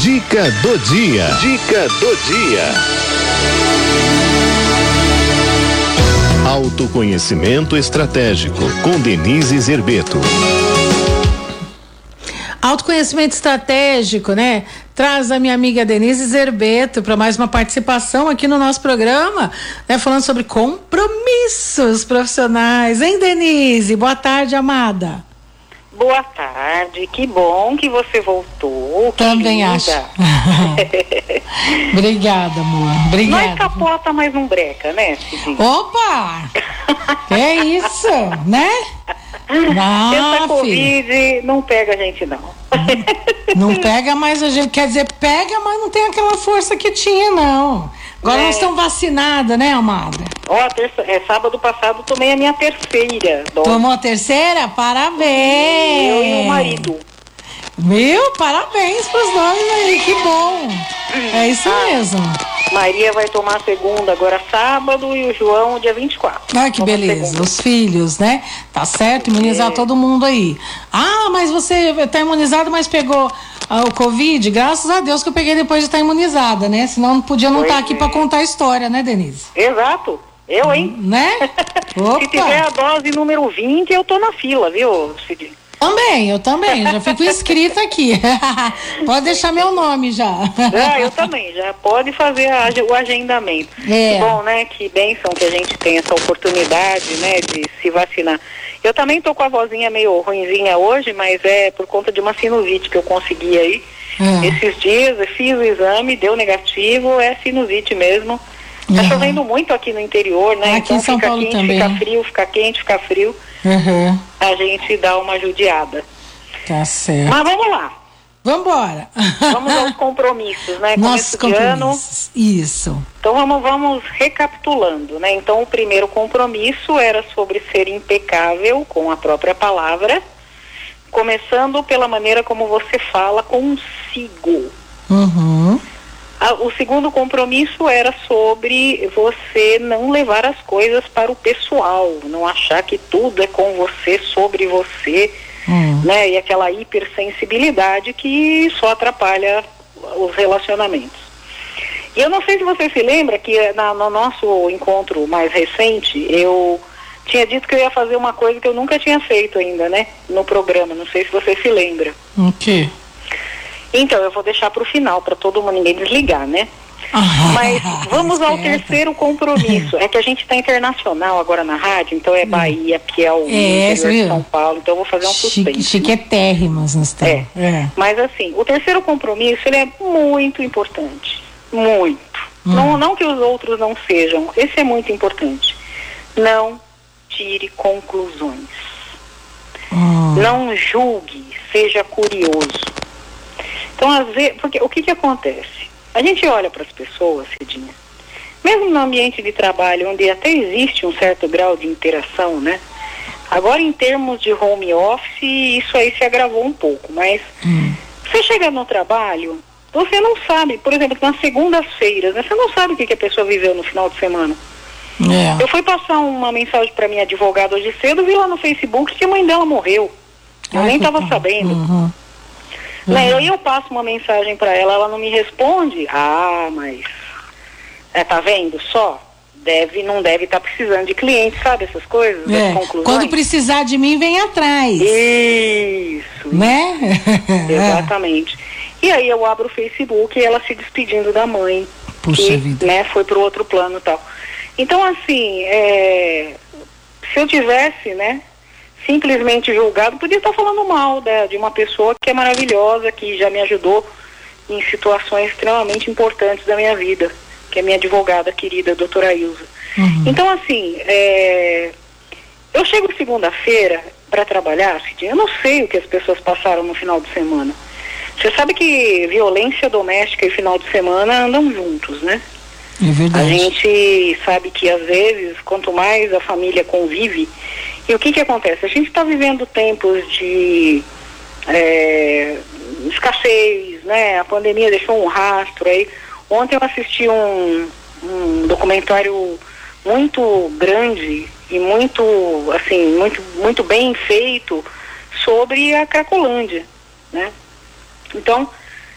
Dica do dia. Dica do dia. Autoconhecimento estratégico com Denise Zerbeto. Autoconhecimento estratégico, né? Traz a minha amiga Denise Zerbeto para mais uma participação aqui no nosso programa, né? Falando sobre compromissos profissionais. Hein, Denise? Boa tarde, amada. Boa tarde, que bom que você voltou. Também querida. acho. Obrigada, amor. Obrigada. Nós capota, mas não breca, né, Cidinho? Opa! é isso, né? Essa Ah, filha. Covid não pega a gente, não. Não pega mais a gente, quer dizer, pega, mas não tem aquela força que tinha, não. Agora É. nós estamos vacinadas, né, amada? Ó, terça, é, sábado passado tomei a minha terceira dose. Tomou a terceira? Parabéns! Eu e o marido. Meu, parabéns pros dois aí, que bom! É isso Ah. mesmo. Maria vai tomar a segunda agora sábado e o João dia 24. Ai, que Toma beleza. Os filhos, né? Tá certo, imunizar É. todo mundo aí. Ah, mas você tá imunizado, mas pegou o Covid? Graças a Deus que eu peguei depois de estar imunizada, né? Senão não podia não estar aqui é. pra contar a história, né, Denise? Exato. Eu, hein? Né? Se tiver a dose número 20, eu tô na fila, viu, Cidinho? Também, eu também, já fico inscrita aqui. Pode deixar meu nome já. Ah, eu também, já pode fazer a- o agendamento. É. Que bom, né? Que bênção que a gente tem essa oportunidade, né, de se vacinar. Eu também tô com a vozinha meio ruinzinha hoje, mas é por conta de uma sinusite que eu consegui aí. É. Esses dias eu fiz o exame, deu negativo, é sinusite mesmo. Tá Aham. chovendo muito aqui no interior, né? Aqui em então São fica Paulo quente, também. fica frio, fica quente, fica frio. Uhum, A gente dá uma judiada. tá certo. Mas vamos lá. Vambora. Vamos aos compromissos, né? Nossos compromissos. Isso. Então vamos, vamos recapitulando, né? Então o primeiro compromisso era sobre ser impecável com a própria palavra, começando pela maneira como você fala consigo. Uhum. Ah, O segundo compromisso era sobre você não levar as coisas para o pessoal, não achar que tudo é com você, sobre você, Hum. né? E aquela hipersensibilidade que só atrapalha os relacionamentos. E eu não sei se você se lembra que eh, na- no nosso encontro mais recente, eu tinha dito que eu ia fazer uma coisa que eu nunca tinha feito ainda, né? No programa, não sei se você se lembra. O quê? Então, eu vou deixar para o final, para todo mundo, ninguém desligar, né? Mas vamos ao terceiro compromisso. É que a gente está internacional agora na rádio, então é Bahia, Piauí, É, viu? São Paulo, então eu vou fazer um Chique, suspense. chiquetérrimos nós estamos. É. Mas assim, o terceiro compromisso ele é muito importante. Muito. Hum. Não, não que os outros não sejam. Esse é muito importante. Não tire conclusões. Hum. Não julgue, seja curioso. Então, às vezes, porque o que que acontece? A gente olha para as pessoas, Cidinha, mesmo no ambiente de trabalho, onde até existe um certo grau de interação, né? Agora, em termos de home office, isso aí se agravou um pouco, mas você chega no trabalho, você não sabe, por exemplo, nas segundas-feiras, né? Você não sabe o que, que a pessoa viveu no final de semana. É. Eu fui passar uma mensagem para minha advogada hoje cedo, vi lá no Facebook que a mãe dela morreu. Eu Ai, nem estava sabendo. Uhum. Né, Aí eu passo uma mensagem para ela, ela não me responde. Ah, mas é, tá vendo só? Deve, não deve estar precisando de cliente, sabe essas coisas, É. Quando precisar de mim, vem atrás. Isso, Né? exatamente. E aí eu abro o Facebook e ela se despedindo da mãe. Puxa que, vida. Né, foi pro outro plano e tal. Então, assim, é, se eu tivesse, né, simplesmente julgado, podia estar falando mal da- de uma pessoa que é maravilhosa, que já me ajudou em situações extremamente importantes da minha vida, que é minha advogada querida, doutora Ilza. Uhum. Então, assim, é, eu chego segunda-feira para trabalhar, Cidinha, eu não sei o que as pessoas passaram no final de semana. Você sabe que violência doméstica e final de semana andam juntos, né? É A verdade. gente sabe que às vezes, quanto mais a família convive, e o que que acontece? A gente está vivendo tempos de é, escassez, né? A pandemia deixou um rastro aí. Ontem eu assisti um, um documentário muito grande e muito, assim, muito, muito bem feito sobre a Cracolândia, né? Então,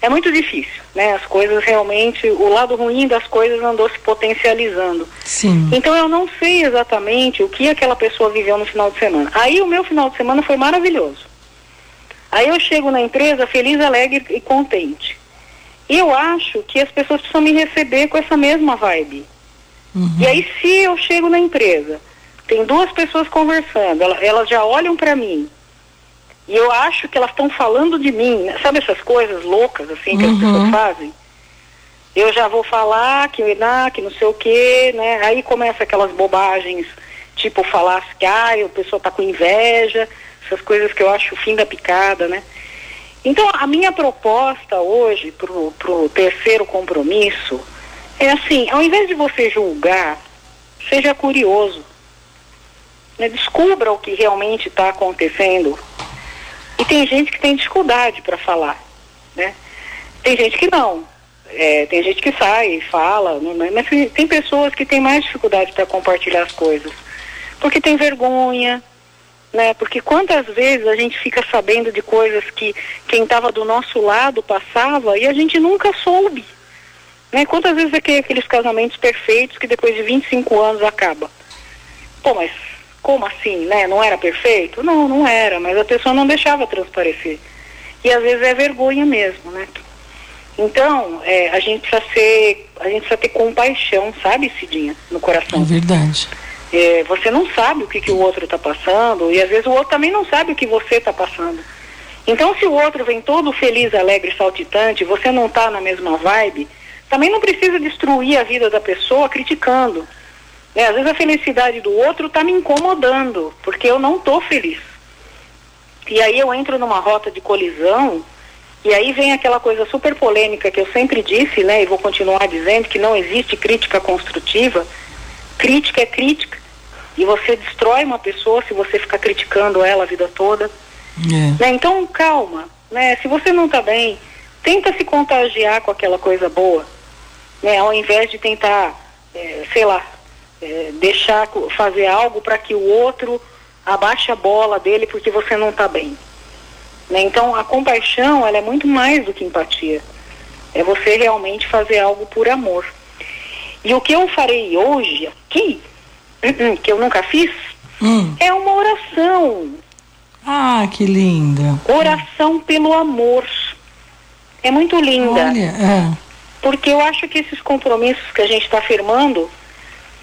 é muito difícil, né? As coisas realmente, o lado ruim das coisas andou se potencializando. Sim. Então eu não sei exatamente o que aquela pessoa viveu no final de semana. Aí o meu final de semana foi maravilhoso. Aí eu chego na empresa feliz, alegre e contente. E eu acho que as pessoas precisam me receber com essa mesma vibe. Uhum. E aí se eu chego na empresa, tem duas pessoas conversando, elas já olham para mim e eu acho que elas estão falando de mim, né? sabe essas coisas loucas assim que as Uhum. pessoas fazem? Eu já vou falar que, ah, que não sei o quê, né? Aí começa aquelas bobagens, tipo falar que ah, a pessoa tá com inveja, essas coisas que eu acho o fim da picada, né? Então a minha proposta hoje pro, pro terceiro compromisso é assim, ao invés de você julgar, seja curioso. Né? Descubra o que realmente está acontecendo. E tem gente que tem dificuldade para falar, né? Tem gente que não. É, tem gente que sai e fala, não- mas tem- pessoas que têm mais dificuldade para compartilhar as coisas. Porque tem vergonha, né? Porque quantas vezes a gente fica sabendo de coisas que quem estava do nosso lado passava e a gente nunca soube. Né? Quantas vezes é que aqueles casamentos perfeitos que depois de 25 anos acaba? Pô, mas como assim, né? Não era perfeito? Não, não era, mas a pessoa não deixava transparecer. E às vezes é vergonha mesmo, né? Então, é, a gente precisa ser, a gente precisa ter compaixão, sabe, Cidinha, no É coração. verdade. É, você não sabe o que, que o outro está passando e às vezes o outro também não sabe o que você está passando. Então, se o outro vem todo feliz, alegre, saltitante, você não está na mesma vibe, também não precisa destruir a vida da pessoa criticando. Né? Às vezes a felicidade do outro está me incomodando, porque eu não estou feliz. E aí eu entro numa rota de colisão, e aí vem aquela coisa super polêmica que eu sempre disse, né, e vou continuar dizendo, que não existe crítica construtiva. Crítica é crítica. E você destrói uma pessoa se você ficar criticando ela a vida toda. É. Né? Então, calma. Né? Se você não está bem, tenta se contagiar com aquela coisa boa. Né? Ao invés de tentar, eh, sei lá, eh, deixar fazer algo para que o outro abaixe a bola dele porque você não está bem. Né? Então, a compaixão ela é muito mais do que empatia. É você realmente fazer algo por amor. E o que eu farei hoje aqui, que eu nunca fiz, Hum. é uma oração. Ah, que linda. Oração pelo amor. É muito linda. Olha, é. Porque eu acho que esses compromissos que a gente está firmando,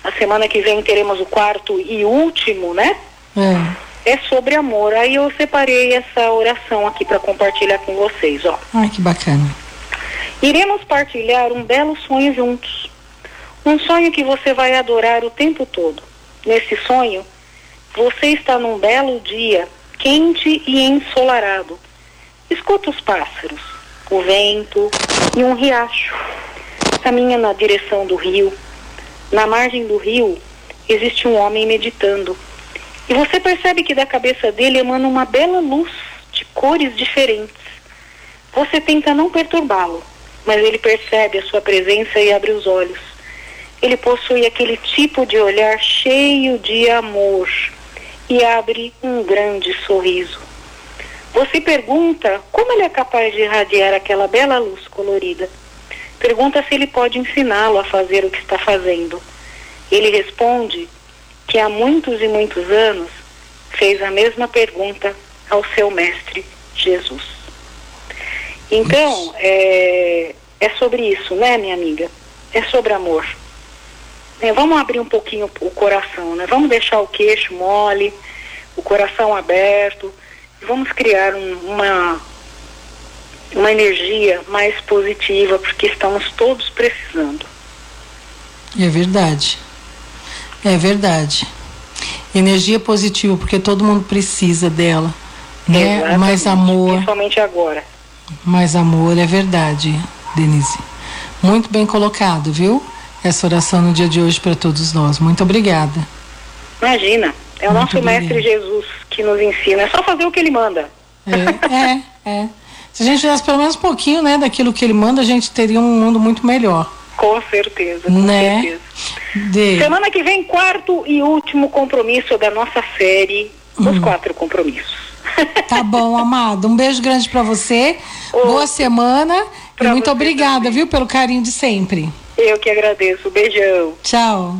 a semana que vem teremos o quarto e último, né? É. É sobre amor. Aí eu separei essa oração aqui para compartilhar com vocês, ó. Ai, que bacana. Iremos partilhar um belo sonho juntos. Um sonho que você vai adorar o tempo todo. Nesse sonho, você está num belo dia, quente e ensolarado. Escuta os pássaros, o vento e um riacho. Caminha na direção do rio. Na margem do rio existe um homem meditando. E você percebe que da cabeça dele emana uma bela luz de cores diferentes. Você tenta não perturbá-lo, mas ele percebe a sua presença e abre os olhos. Ele possui aquele tipo de olhar cheio de amor e abre um grande sorriso. Você pergunta como ele é capaz de irradiar aquela bela luz colorida. Pergunta se ele pode ensiná-lo a fazer o que está fazendo. Ele responde que há muitos e muitos anos fez a mesma pergunta ao seu mestre Jesus. Então, é, é sobre isso, né, minha amiga? É sobre amor. É, vamos abrir um pouquinho o coração, né? Vamos deixar o queixo mole, o coração aberto, e vamos criar um, uma, uma energia mais positiva, porque estamos todos precisando. É verdade. É verdade. Energia positiva, porque todo mundo precisa dela. Né? Exatamente, Mais amor, Principalmente agora. mais amor, é verdade, Denise. Muito bem colocado, viu? Essa oração no dia de hoje para todos nós. Muito obrigada. Imagina, é o Muito nosso obrigada. mestre Jesus que nos ensina. É só fazer o que ele manda. É, é, é. Se a gente fizesse pelo menos um pouquinho, né, daquilo que ele manda, a gente teria um mundo muito melhor. Com certeza, com Né? certeza. De... Semana que vem, quarto e último compromisso da nossa série, os quatro compromissos. Tá bom, amado. Um beijo grande para você. Ô. Boa semana Muito obrigada, também. viu, pelo carinho de sempre. Eu que agradeço. Beijão. Tchau.